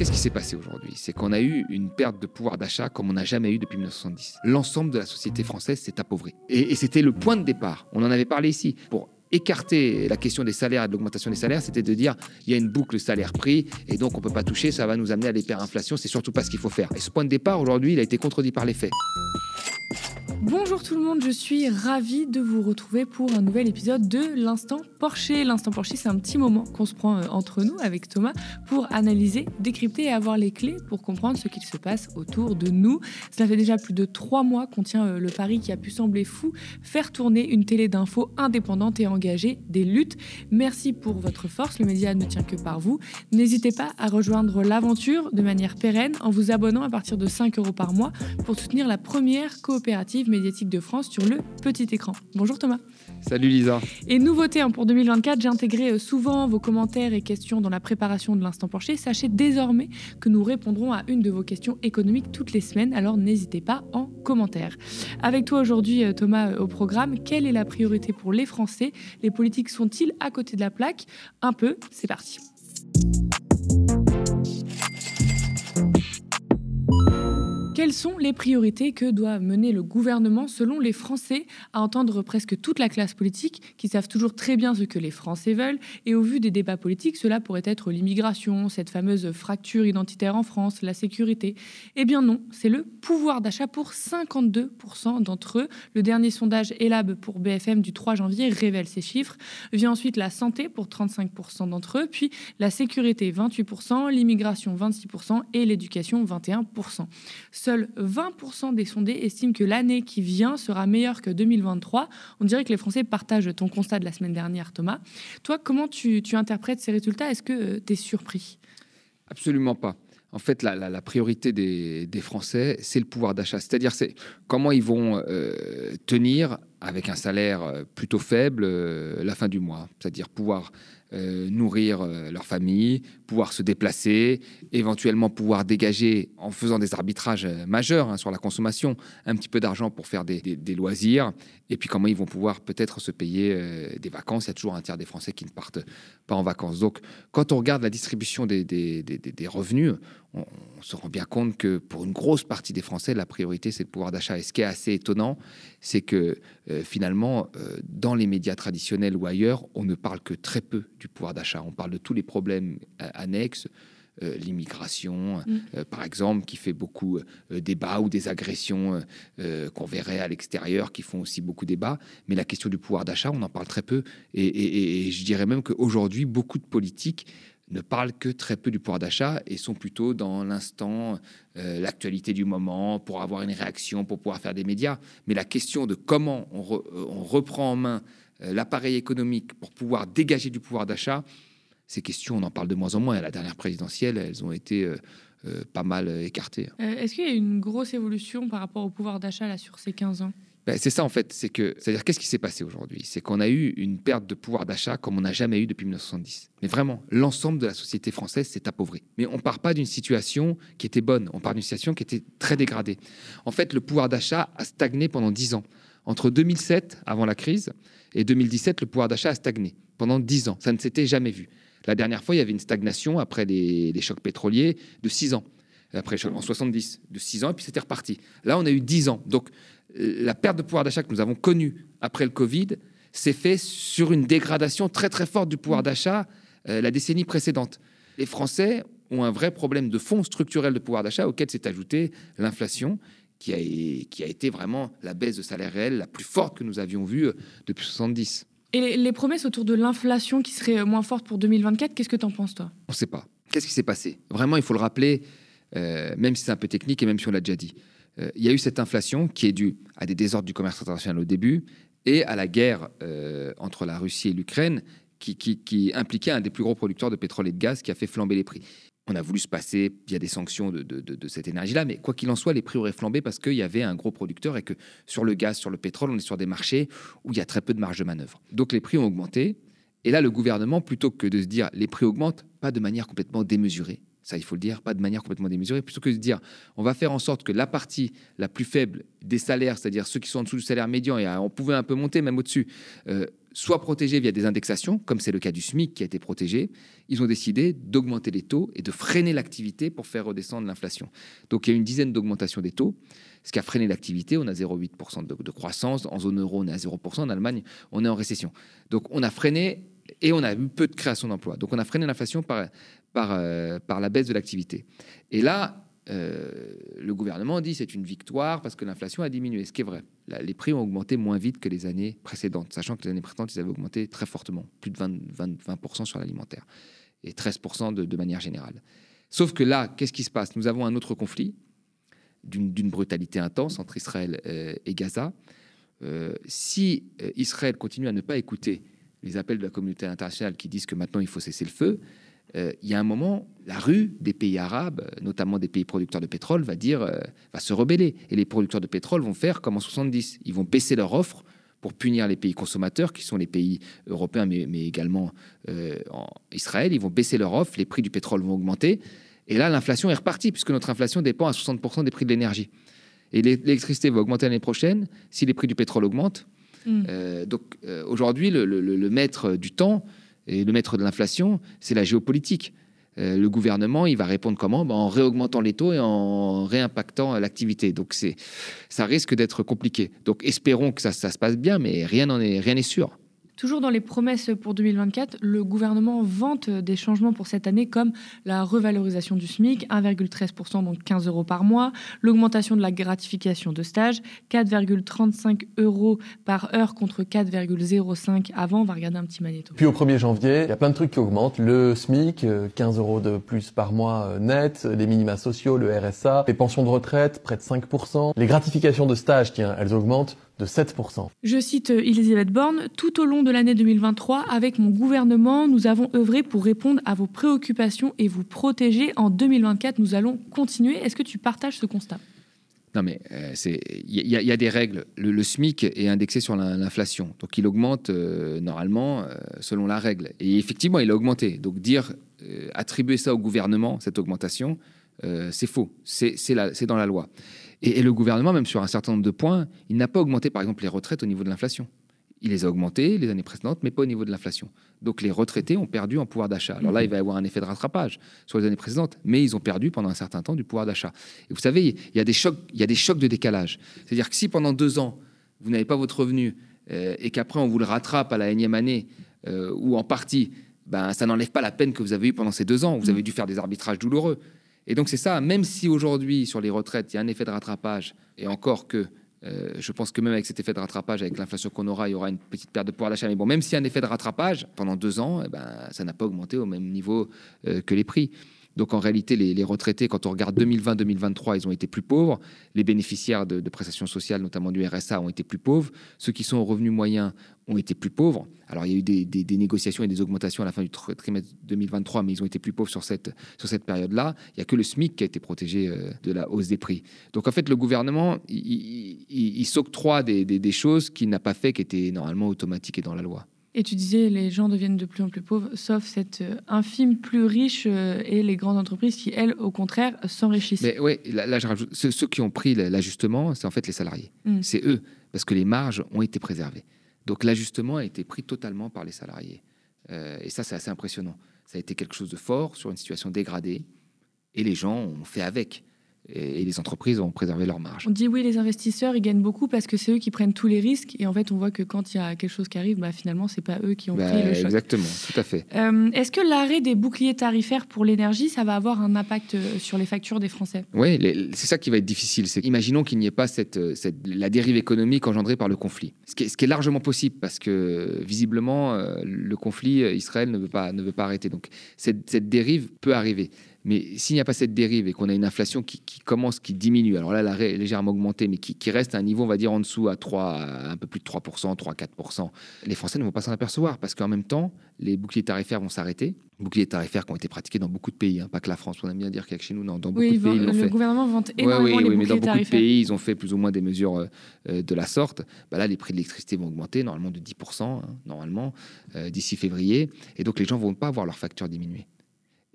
Qu'est-ce qui s'est passé aujourd'hui? C'est qu'on a eu une perte de pouvoir d'achat comme on n'a jamais eu depuis 1970. L'ensemble de la société française s'est appauvrie. Et, c'était le point de départ. On en avait parlé ici. Pour écarter la question des salaires et de l'augmentation des salaires, c'était de dire il y a une boucle salaire-prix et donc on ne peut pas toucher, ça va nous amener à l'hyperinflation, c'est surtout pas ce qu'il faut faire. Et ce point de départ aujourd'hui, il a été contredit par les faits. Bonjour tout le monde, je suis ravie de vous retrouver pour un nouvel épisode de l'Instant Porcher. L'Instant Porcher, c'est un petit moment qu'on se prend euh, entre nous avec Thomas pour analyser, décrypter et avoir les clés pour comprendre ce qu'il se passe autour de nous. Cela fait déjà plus de trois mois qu'on tient euh, le pari qui a pu sembler fou, faire tourner une télé d'infos indépendante et engager des luttes. Merci pour votre force, le média ne tient que par vous. N'hésitez pas à rejoindre l'aventure de manière pérenne en vous abonnant à partir de 5 euros par mois pour soutenir la première coopérative médiatique de France sur le petit écran. Bonjour Thomas. Salut Lisa. Et nouveauté hein, pour 2024, j'ai intégré euh, souvent vos commentaires et questions dans la préparation de l'instant penché. Sachez désormais que nous répondrons à une de vos questions économiques toutes les semaines, alors n'hésitez pas en commentaire. Avec toi aujourd'hui euh, Thomas euh, au programme, quelle est la priorité pour les Français? Les politiques sont-ils à côté de la plaque? Un peu, c'est parti. Quelles sont les priorités que doit mener le gouvernement selon les Français à entendre presque toute la classe politique qui savent toujours très bien ce que les Français veulent et au vu des débats politiques, cela pourrait être l'immigration, cette fameuse fracture identitaire en France, la sécurité. Eh bien non, c'est le pouvoir d'achat pour 52% d'entre eux. Le dernier sondage ELAB pour BFM du 3 janvier révèle ces chiffres. Vient ensuite la santé pour 35% d'entre eux, puis la sécurité 28%, l'immigration 26% et l'éducation 21%. Seuls 20% des sondés estiment que l'année qui vient sera meilleure que 2023. On dirait que les Français partagent ton constat de la semaine dernière, Thomas. Toi, comment tu, interprètes ces résultats? Est-ce que tu es surpris? Absolument pas. En fait, la, priorité des, des Français, c'est le pouvoir d'achat. C'est-à-dire, c'est comment ils vont euh, tenir avec un salaire plutôt faible euh, la fin du mois. C'est-à-dire pouvoir euh, nourrir euh, leur famille, pouvoir se déplacer, éventuellement pouvoir dégager, en faisant des arbitrages euh, majeurs hein, sur la consommation, un petit peu d'argent pour faire des, loisirs, et puis comment ils vont pouvoir peut-être se payer euh, des vacances. Il y a toujours un tiers des Français qui ne partent pas en vacances. Donc, quand on regarde la distribution des, des revenus, on, on, se rend bien compte que pour une grosse partie des Français, la priorité, c'est le pouvoir d'achat. Et ce qui est assez étonnant, c'est que euh, finalement, euh, dans les médias traditionnels ou ailleurs, on ne parle que très peu du pouvoir d'achat. On parle de tous les problèmes euh, annexes. Euh, l'immigration, mm. par exemple, qui fait beaucoup euh, débat, ou des agressions qu'on verrait à l'extérieur, qui font aussi beaucoup débat. Mais la question du pouvoir d'achat, on en parle très peu. Et, et, et je dirais même qu'aujourd'hui, beaucoup de politiques ne parlent que très peu du pouvoir d'achat et sont plutôt dans l'instant, euh, l'actualité du moment, pour avoir une réaction, pour pouvoir faire des médias. Mais la question de comment on, on reprend en main euh, l'appareil économique pour pouvoir dégager du pouvoir d'achat, ces questions, on en parle de moins en moins. À la dernière présidentielle, elles ont été euh, euh, pas mal écartées. Euh, Est-ce qu'il y a une grosse évolution par rapport au pouvoir d'achat sur ces 15 ans? Ben, c'est ça en fait, c'est que c'est-à-dire qu'est-ce qui s'est passé aujourd'hui? C'est qu'on a eu une perte de pouvoir d'achat comme on n'a jamais eu depuis 1970. Mais vraiment, l'ensemble de la société française s'est appauvri. Mais on part pas d'une situation qui était bonne, on part d'une situation qui était très dégradée. En fait, le pouvoir d'achat a stagné pendant 10 ans. Entre 2007, avant la crise, et 2017, le pouvoir d'achat a stagné pendant 10 ans. Ça ne s'était jamais vu. La dernière fois, il y avait une stagnation après les, les chocs pétroliers de 6 ans. Après en 70, de 6 ans, et puis c'était reparti. Là, on a eu 10 ans. Donc, la perte de pouvoir d'achat que nous avons connue après le Covid s'est fait sur une dégradation très très forte du pouvoir d'achat euh, la décennie précédente. Les Français ont un vrai problème de fond structurel de pouvoir d'achat auquel s'est ajoutée l'inflation qui a, qui a été vraiment la baisse de salaire réel la plus forte que nous avions vue euh, depuis 70. Et les promesses autour de l'inflation qui serait moins forte pour 2024, qu'est-ce que tu en penses, toi? On ne sait pas. Qu'est-ce qui s'est passé? Vraiment, il faut le rappeler, euh, même si c'est un peu technique et même si on l'a déjà dit. Euh, il y a eu cette inflation qui est due à des désordres du commerce international au début et à la guerre euh, entre la Russie et l'Ukraine qui, impliquait un des plus gros producteurs de pétrole et de gaz qui a fait flamber les prix. On a voulu se passer via des sanctions de, de cette énergie-là, mais quoi qu'il en soit, les prix auraient flambé parce qu'il y avait un gros producteur et que sur le gaz, sur le pétrole, on est sur des marchés où il y a très peu de marge de manœuvre. Donc les prix ont augmenté. Et là, le gouvernement, plutôt que de se dire les prix augmentent, pas de manière complètement démesurée, ça il faut le dire, pas de manière complètement démesurée, plutôt que de dire on va faire en sorte que la partie la plus faible des salaires, c'est-à-dire ceux qui sont en dessous du salaire médian, et on pouvait un peu monter même au-dessus, euh, soit protégés via des indexations, comme c'est le cas du SMIC qui a été protégé, ils ont décidé d'augmenter les taux et de freiner l'activité pour faire redescendre l'inflation. Donc il y a une dizaine d'augmentations des taux, ce qui a freiné l'activité. On a 0,8% de, de, croissance. En zone euro, on est à 0%. En Allemagne, on est en récession. Donc on a freiné et on a eu peu de création d'emplois. Donc on a freiné l'inflation par, par, euh, la baisse de l'activité. Et là, euh, le gouvernement dit c'est une victoire parce que l'inflation a diminué, ce qui est vrai. les prix ont augmenté moins vite que les années précédentes, sachant que les années précédentes, ils avaient augmenté très fortement, plus de 20, 20, sur l'alimentaire et 13% de, manière générale. Sauf que là, qu'est-ce qui se passe? Nous avons un autre conflit d'une brutalité intense entre Israël euh, et Gaza. Si Israël continue à ne pas écouter les appels de la communauté internationale qui disent que maintenant il faut cesser le feu, euh, il y a un moment, la rue des pays arabes, notamment des pays producteurs de pétrole, va dire, euh, va se rebeller. Et les producteurs de pétrole vont faire comme en 70. Ils vont baisser leur offre pour punir les pays consommateurs, qui sont les pays européens, mais, également euh, Israël. Ils vont baisser leur offre, les prix du pétrole vont augmenter. Et là, l'inflation est repartie, puisque notre inflation dépend à 60% des prix de l'énergie. Et l'électricité va augmenter l'année prochaine si les prix du pétrole augmentent. Mm. donc aujourd'hui, le, maître du temps, et le maître de l'inflation, c'est la géopolitique. Euh, le gouvernement, il va répondre comment? Ben, En réaugmentant les taux et en réimpactant l'activité. Donc ça risque d'être compliqué. Donc espérons que ça, se passe bien, mais rien n'en est, rien n'est sûr. Toujours dans les promesses pour 2024, le gouvernement vante des changements pour cette année comme la revalorisation du SMIC, 1,13%, donc 15 euros par mois, l'augmentation de la gratification de stage, 4,35 euros par heure contre 4,05 avant. On va regarder un petit magnéto. Puis au 1er janvier, il y a plein de trucs qui augmentent. Le SMIC, 15 euh, euros de plus par mois euh, net, les minima sociaux, le RSA, les pensions de retraite, près de 5%. Les gratifications de stage, tiens, elles augmentent de 7%. Je cite euh, Elisabeth Borne, tout au long de l'année 2023, avec mon gouvernement, nous avons œuvré pour répondre à vos préoccupations et vous protéger. En 2024, nous allons continuer. Est-ce que tu partages ce constat? Non, mais euh, il y, a des règles. Le, SMIC est indexé sur l'inflation, donc il augmente euh, normalement selon la règle. Et effectivement, il a augmenté. Donc dire attribuer ça au gouvernement, cette augmentation, c'est faux. C'est dans la loi. Et, le gouvernement, même sur un certain nombre de points, il n'a pas augmenté, par exemple, les retraites au niveau de l'inflation. Il les a augmentées les années précédentes, mais pas au niveau de l'inflation. Donc les retraités ont perdu en pouvoir d'achat. Alors là, il va y avoir un effet de rattrapage sur les années précédentes, mais ils ont perdu pendant un certain temps du pouvoir d'achat. Et vous savez, il y a des chocs, il y a des chocs de décalage. C'est-à-dire que si pendant deux ans, vous n'avez pas votre revenu euh, et qu'après on vous le rattrape à la énième année euh, ou en partie, ben, ça n'enlève pas la peine que vous avez eue pendant ces deux ans. Vous avez dû faire des arbitrages douloureux. Et donc c'est ça, même si aujourd'hui sur les retraites, il y a un effet de rattrapage, et encore que euh, je pense que même avec cet effet de rattrapage, avec l'inflation qu'on aura, il y aura une petite perte de pouvoir d'achat. Mais bon, même s'il y a un effet de rattrapage, pendant deux ans, eh ben, ça n'a pas augmenté au même niveau euh, que les prix. Donc en réalité, les, retraités, quand on regarde 2020-2023, ils ont été plus pauvres. Les bénéficiaires de, prestations sociales, notamment du RSA, ont été plus pauvres. Ceux qui sont au revenu moyen ont été plus pauvres. Alors il y a eu des, négociations et des augmentations à la fin du trimestre 2023, mais ils ont été plus pauvres sur cette, sur cette période-là. Il n'y a que le SMIC qui a été protégé euh, de la hausse des prix. Donc en fait, le gouvernement, il, s'octroie des, des choses qu'il n'a pas fait, qui étaient normalement automatiques et dans la loi. Et tu disais, les gens deviennent de plus en plus pauvres, sauf cette euh, infime plus riche euh, et les grandes entreprises qui, elles, au contraire, s'enrichissent. Mais oui, là, je rajoute, ceux, qui ont pris l'ajustement, c'est en fait les salariés. Mm. C'est eux, parce que les marges ont été préservées. Donc l'ajustement a été pris totalement par les salariés. Euh, et ça, c'est assez impressionnant. Ça a été quelque chose de fort sur une situation dégradée, et les gens ont fait avec et, les entreprises ont préservé leur marge. On dit oui, les investisseurs, ils gagnent beaucoup parce que c'est eux qui prennent tous les risques. Et en fait, on voit que quand il y a quelque chose qui arrive, bah, finalement, c'est pas eux qui ont bah, pris le choc. Exactement, tout à fait. Euh, est-ce que l'arrêt des boucliers tarifaires pour l'énergie, ça va avoir un impact euh, sur les factures des Français? Oui, c'est ça qui va être difficile. Imaginons qu'il n'y ait pas cette, euh, cette, la dérive économique engendrée par le conflit. Ce qui est, ce qui est largement possible parce que visiblement, le conflit, Israël ne veut pas, ne veut pas arrêter. Donc cette, cette dérive peut arriver. Mais s'il n'y a pas cette dérive et qu'on a une inflation qui, commence, qui diminue, alors là, elle a légèrement augmenté, mais qui, reste à un niveau, on va dire, en dessous à 3, un peu plus de 3%, 3-4%, les Français ne vont pas s'en apercevoir parce qu'en même temps, les boucliers tarifaires vont s'arrêter. Boucliers tarifaires qui ont été pratiqués dans beaucoup de pays, hein, pas que la France. On aime bien dire qu'il y a que chez nous, dans, beaucoup de pays. Ils le gouvernement vante énormément oui, oui, mais dans beaucoup de pays, ils ont fait plus ou moins des mesures euh, euh, de la sorte. Bah là, les prix de l'électricité vont augmenter, normalement de 10%, hein, normalement, euh, d'ici février. Et donc, les gens ne vont pas voir leur facture diminuer.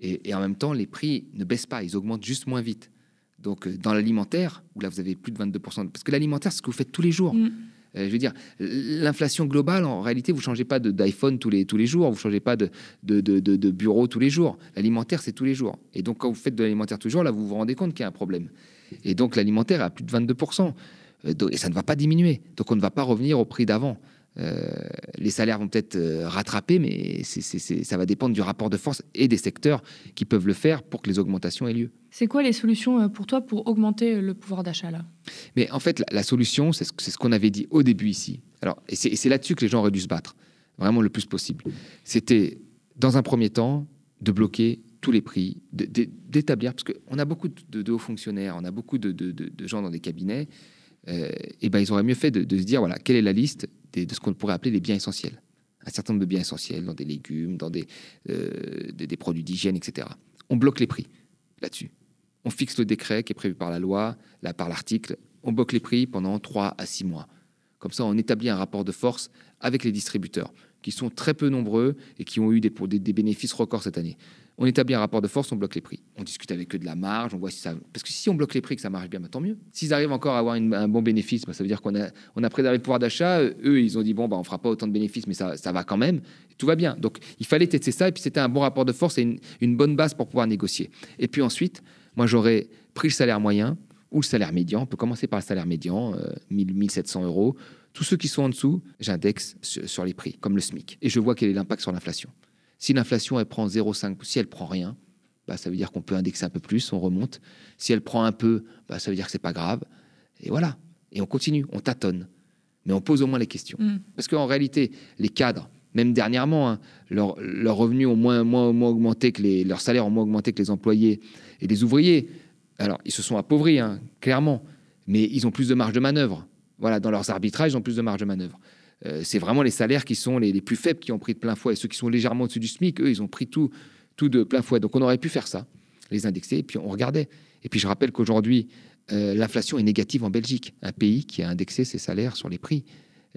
Et, en même temps, les prix ne baissent pas, ils augmentent juste moins vite. Donc, euh, dans l'alimentaire, où là, vous avez plus de 22%, parce que l'alimentaire, c'est ce que vous faites tous les jours. Mm. je veux dire, l'inflation globale, en réalité, vous ne changez pas d'iPhone tous les, tous les jours, vous ne changez pas de, de, de, de, bureau tous les jours. L'alimentaire, c'est tous les jours. Et donc, quand vous faites de l'alimentaire tous les jours, là, vous vous rendez compte qu'il y a un problème. Et donc, l'alimentaire a plus de 22%. Et ça ne va pas diminuer. Donc, on ne va pas revenir au prix d'avant. Euh, les salaires vont peut-être euh, rattraper, mais ça va dépendre du rapport de force et des secteurs qui peuvent le faire pour que les augmentations aient lieu. C'est quoi les solutions euh, pour toi pour augmenter le pouvoir d'achat là? Mais en fait, la, solution, c'est ce, qu'on avait dit au début ici. Alors, et c'est là-dessus que les gens auraient dû se battre, vraiment le plus possible. C'était, dans un premier temps, de bloquer tous les prix, d'établir, parce qu'on a beaucoup de, hauts fonctionnaires, on a beaucoup de, gens dans des cabinets, et ben ils auraient mieux fait de, se dire voilà quelle est la liste de ce qu'on pourrait appeler les biens essentiels. Un certain nombre de biens essentiels dans des légumes, dans des, euh, produits d'hygiène, etc. On bloque les prix là-dessus. On fixe le décret qui est prévu par la loi, là, par l'article. On bloque les prix pendant 3 à 6 mois. Comme ça, on établit un rapport de force avec les distributeurs, qui sont très peu nombreux et qui ont eu des bénéfices records cette année on établit un rapport de force, on bloque les prix. On discute avec eux de la marge, on voit si ça. Parce que si on bloque les prix, que ça marche bien, bah, tant mieux. S'ils arrivent encore à avoir un bon bénéfice, bah, ça veut dire qu'on a, on a préservé le pouvoir d'achat. Eux, ils ont dit bon, bah, on fera pas autant de bénéfices, mais ça, ça va quand même. Tout va bien. Donc, il fallait tester ça, et puis c'était un bon rapport de force et une, bonne base pour pouvoir négocier. Et puis ensuite, moi, j'aurais pris le salaire moyen ou le salaire médian. On peut commencer par le salaire médian, 1000, euh, 1700 euros. Tous ceux qui sont en dessous, j'indexe sur les prix, comme le SMIC. Et je vois quel est l'impact sur l'inflation. Si l'inflation, elle prend 0,5, si elle prend rien, bah, ça veut dire qu'on peut indexer un peu plus, on remonte. Si elle prend un peu, bah, ça veut dire que c'est pas grave. Et voilà. Et on continue, on tâtonne. Mais on pose au moins les questions. Mm. Parce qu'en réalité, les cadres, même dernièrement, hein, leurs revenus ont moins, moins, moins augmenté que les, leurs salaires ont moins augmenté que les employés et les ouvriers. Alors, ils se sont appauvris, hein, clairement, mais ils ont plus de marge de manœuvre. Voilà, dans leurs arbitrages, ils ont plus de marge de manœuvre. Euh, c'est vraiment les salaires qui sont les, plus faibles qui ont pris de plein fouet. Et ceux qui sont légèrement au-dessus du SMIC, eux, ils ont pris tout, tout de plein fouet. Donc on aurait pu faire ça, les indexer, et puis on regardait. Et puis je rappelle qu'aujourd'hui, euh, l'inflation est négative en Belgique, un pays qui a indexé ses salaires sur les prix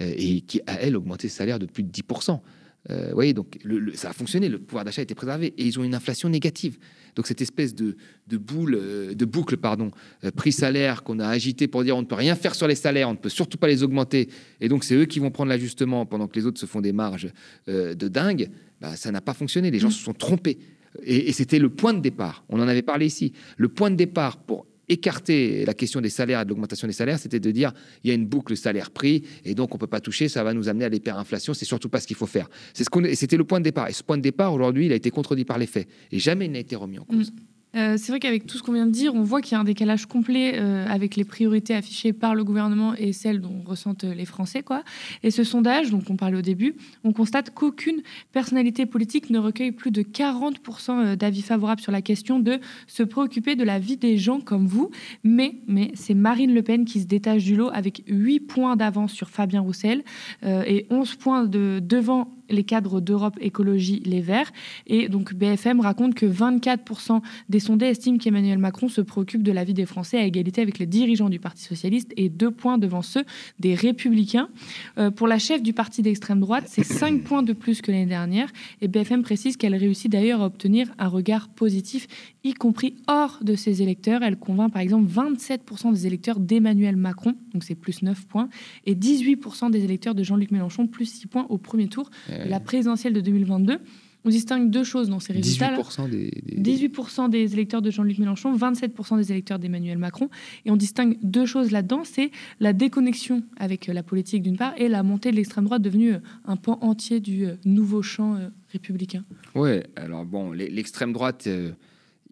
euh, et qui a, elle, augmenté ses salaires de plus de 10%. Vous voyez, donc ça a fonctionné, le pouvoir d'achat a été préservé et ils ont une inflation négative. Donc cette espèce de, boule, euh, de boucle, pardon, euh, prix-salaire qu'on a agité pour dire on ne peut rien faire sur les salaires, on ne peut surtout pas les augmenter, et donc c'est eux qui vont prendre l'ajustement pendant que les autres se font des marges euh, de dingue, bah, ça n'a pas fonctionné. Les gens mmh. se sont trompés. et c'était le point de départ. On en avait parlé ici. Le point de départ pour écarter la question des salaires et de l'augmentation des salaires, c'était de dire il y a une boucle salaire-prix et donc on peut pas toucher, ça va nous amener à l'hyperinflation, c'est surtout pas ce qu'il faut faire. C'est ce qu'on, c'était le point de départ. Et ce point de départ, aujourd'hui, il a été contredit par les faits et jamais il n'a été remis en cause. Mm. Euh, c'est vrai qu'avec tout ce qu'on vient de dire, on voit qu'il y a un décalage complet euh, avec les priorités affichées par le gouvernement et celles dont ressentent les Français. Quoi. Et ce sondage, dont on parlait au début, on constate qu'aucune personnalité politique ne recueille plus de 40% euh, d'avis favorables sur la question de se préoccuper de la vie des gens comme vous. Mais, mais c'est Marine Le Pen qui se détache du lot avec 8 points d'avance sur Fabien Roussel et 11 points de, devant les cadres d'Europe Écologie Les Verts. Et donc BFM raconte que 24% des sondés estiment qu'Emmanuel Macron se préoccupe de la vie des Français à égalité avec les dirigeants du Parti socialiste et deux points devant ceux des Républicains. Euh, pour la chef du parti d'extrême droite, c'est 5 points de plus que l'année dernière. Et BFM précise qu'elle réussit d'ailleurs à obtenir un regard positif, y compris hors de ses électeurs. Elle convainc par exemple 27% des électeurs d'Emmanuel Macron, donc c'est plus 9 points, et 18% des électeurs de Jean-Luc Mélenchon, plus 6 points au premier tour la présidentielle de 2022. On distingue deux choses dans ces résultats. 18%, des, 18 des électeurs de Jean-Luc Mélenchon, 27% des électeurs d'Emmanuel Macron. Et on distingue deux choses là-dedans, c'est la déconnexion avec la politique d'une part et la montée de l'extrême droite devenue un pan entier du euh, nouveau champ euh, républicain. Oui, alors bon, l'extrême droite, euh,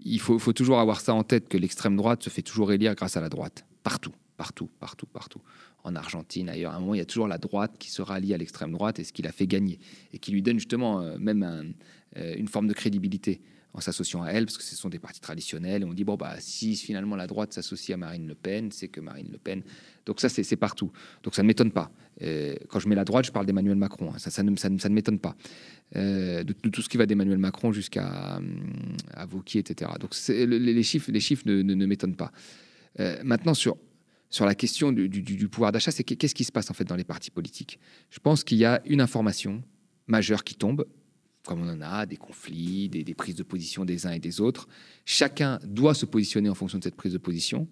il faut, faut toujours avoir ça en tête, que l'extrême droite se fait toujours élire grâce à la droite. Partout, partout, partout, partout en Argentine, ailleurs. À un moment, il y a toujours la droite qui se rallie à l'extrême droite et ce qui l'a fait gagner et qui lui donne justement euh, même euh, une forme de crédibilité en s'associant à elle, parce que ce sont des partis traditionnels. Et on dit, bon, bah, si finalement la droite s'associe à Marine Le Pen, c'est que Marine Le Pen. Donc ça, c'est partout. Donc ça ne m'étonne pas. Euh, quand je mets la droite, je parle d'Emmanuel Macron. Hein. Ça, ne, m'étonne pas. de, tout ce qui va d'Emmanuel Macron jusqu'à à Vauquier, etc. Donc les, chiffres, les chiffres ne m'étonnent pas. maintenant, sur sur la question du, pouvoir d'achat, c'est qu'est-ce qui se passe en fait dans les partis politiques? Je pense qu'il y a une information majeure qui tombe, comme on en a, des conflits, des, prises de position des uns et des autres. Chacun doit se positionner en fonction de cette prise de position.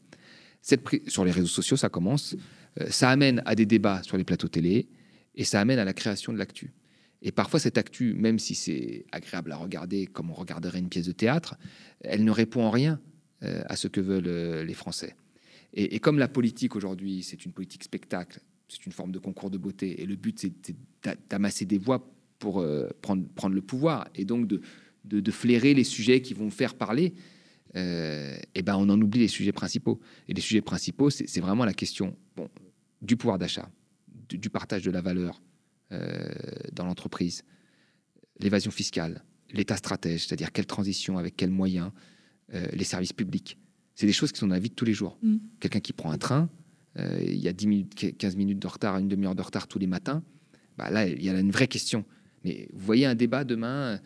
Cette sur les réseaux sociaux, ça commence. euh, ça amène à des débats sur les plateaux télé et ça amène à la création de l'actu. Et parfois, cette actu, même si c'est agréable à regarder comme on regarderait une pièce de théâtre, elle ne répond en rien euh, à ce que veulent euh, les Français. Et, comme la politique aujourd'hui, c'est une politique spectacle, c'est une forme de concours de beauté, et le but, c'est d'amasser des voix pour prendre, prendre le pouvoir, et donc de, flairer les sujets qui vont faire parler, et eh ben on en oublie les sujets principaux. Et les sujets principaux, c'est vraiment la question du pouvoir d'achat, du, partage de la valeur euh, dans l'entreprise, l'évasion fiscale, l'état stratège, c'est-à-dire quelle transition, avec quels moyens, euh, les services publics. C'est des choses qui sont dans la vie de tous les jours. Mm. Quelqu'un qui prend un train, euh, il y a 10 minutes, 15 minutes de retard, une demi-heure de retard tous les matins, bah là, il y a une vraie question. Mais vous voyez un débat demain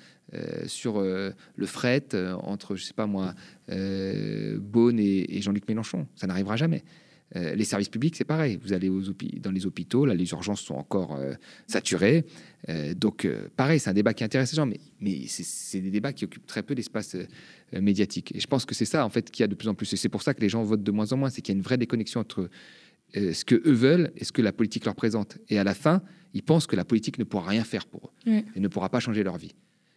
sur le fret entre, je sais pas moi, Beaune et Jean-Luc Mélenchon. Ça n'arrivera jamais. Euh, les services publics, c'est pareil. Vous allez aux dans les hôpitaux, là, les urgences sont encore euh, saturées. Euh, donc, pareil, c'est un débat qui intéresse les gens, mais, mais c'est des débats qui occupent très peu d'espace médiatique. Et je pense que c'est ça, en fait, qu'il y a de plus en plus. Et c'est pour ça que les gens votent de moins en moins. C'est qu'il y a une vraie déconnexion entre ce que eux veulent et ce que la politique leur présente. Et à la fin, ils pensent que la politique ne pourra rien faire pour eux et ne pourra pas changer leur vie.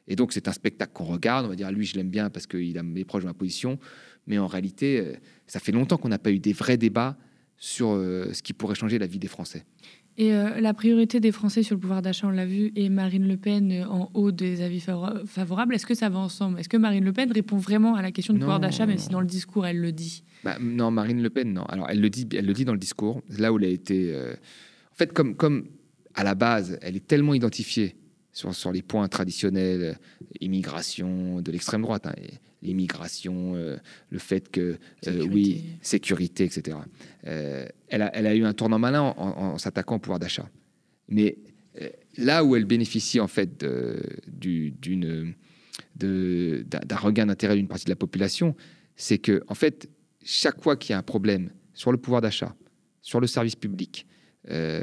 Et donc, c'est un spectacle qu'on regarde. On va dire, lui, je l'aime bien parce qu'il est proche de ma position. Mais en réalité, ça fait longtemps qu'on n'a pas eu des vrais débats sur euh, ce qui pourrait changer la vie des Français. Et euh, la priorité des Français sur le pouvoir d'achat, on l'a vu, et Marine Le Pen en haut des avis favorables, est-ce que ça va ensemble? Est-ce que Marine Le Pen répond vraiment à la question du pouvoir d'achat, même si dans le discours, elle le dit? Bah, Non, Marine Le Pen, non. Alors, elle le dit, elle le dit dans le discours, là où elle a été... En fait, comme, comme à la base, elle est tellement identifiée sur, sur les points traditionnels, immigration de l'extrême droite, hein, l'immigration, euh, le fait que, euh, oui, sécurité, etc. Euh, elle, a, elle, a, eu un tournant malin en, s'attaquant au pouvoir d'achat. Mais là où elle bénéficie en fait d'une d'un regain d'intérêt d'une partie de la population, c'est que en fait chaque fois qu'il y a un problème sur le pouvoir d'achat, sur le service public, euh,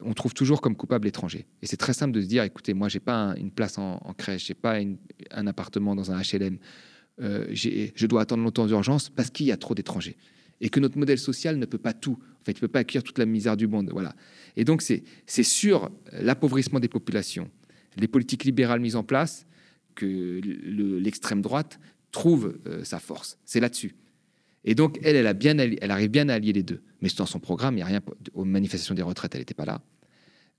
on trouve toujours comme coupable l'étranger. Et c'est très simple de se dire, écoutez, moi, j'ai pas une place en, crèche, j'ai pas un appartement dans un HLM, euh, je dois attendre longtemps d'urgence parce qu'il y a trop d'étrangers. Et que notre modèle social ne peut pas tout. En fait, il ne peut pas accueillir toute la misère du monde. Voilà. Et donc, c'est sur l'appauvrissement des populations, les politiques libérales mises en place, que l'extrême droite trouve euh, sa force. C'est là-dessus. Et donc, elle, elle, a bien, elle arrive bien à allier les deux. Mais dans son programme, il n'y a rien. Aux manifestations des retraites, elle n'était pas là.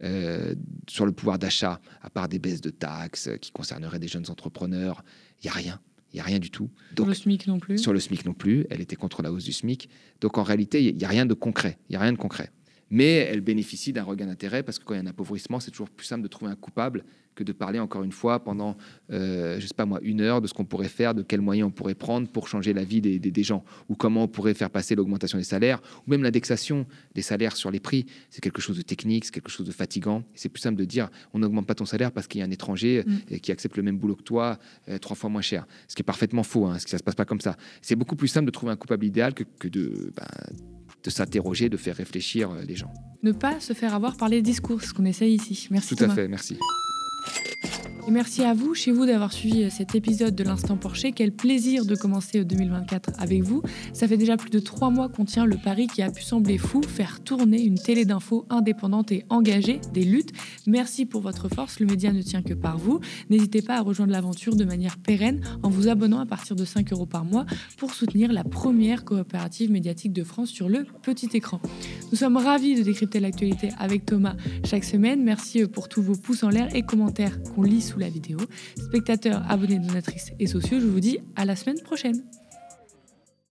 Euh, sur le pouvoir d'achat, à part des baisses de taxes qui concerneraient des jeunes entrepreneurs, il n'y a rien. Il n'y a rien du tout. sur le SMIC non plus Sur le SMIC non plus. Elle était contre la hausse du SMIC. Donc en réalité, il n'y a rien de concret. Il n'y a rien de concret. Mais elle bénéficie d'un regain d'intérêt parce que quand il y a un appauvrissement, c'est toujours plus simple de trouver un coupable que de parler encore une fois pendant, euh, je sais pas moi, une heure de ce qu'on pourrait faire, de quels moyens on pourrait prendre pour changer la vie des, des, gens, ou comment on pourrait faire passer l'augmentation des salaires, ou même l'indexation des salaires sur les prix. C'est quelque chose de technique, c'est quelque chose de fatigant. C'est plus simple de dire on n'augmente pas ton salaire parce qu'il y a un étranger mm. euh, qui accepte le même boulot que toi, euh, trois fois moins cher. Ce qui est parfaitement faux, hein, ce que ça se passe pas comme ça. C'est beaucoup plus simple de trouver un coupable idéal que, que de, ben, de s'interroger, de faire réfléchir les gens. Ne pas se faire avoir par les discours, ce qu'on essaye ici. Merci. Tout à fait, merci. Et merci à vous, chez vous, d'avoir suivi euh, cet épisode de l'Instant Porcher. Quel plaisir de commencer 2024 avec vous. Ça fait déjà plus de trois mois qu'on tient le pari qui a pu sembler fou, faire tourner une télé d'infos indépendante et engagée des luttes. Merci pour votre force, le média ne tient que par vous. N'hésitez pas à rejoindre l'aventure de manière pérenne en vous abonnant à partir de 5 euros par mois pour soutenir la première coopérative médiatique de France sur le petit écran. Nous sommes ravis de décrypter l'actualité avec Thomas chaque semaine. Merci euh, pour tous vos pouces en l'air et commentaires qu'on lit la vidéo. Spectateurs, abonnés, donatrices et sociaux, je vous dis à la semaine prochaine.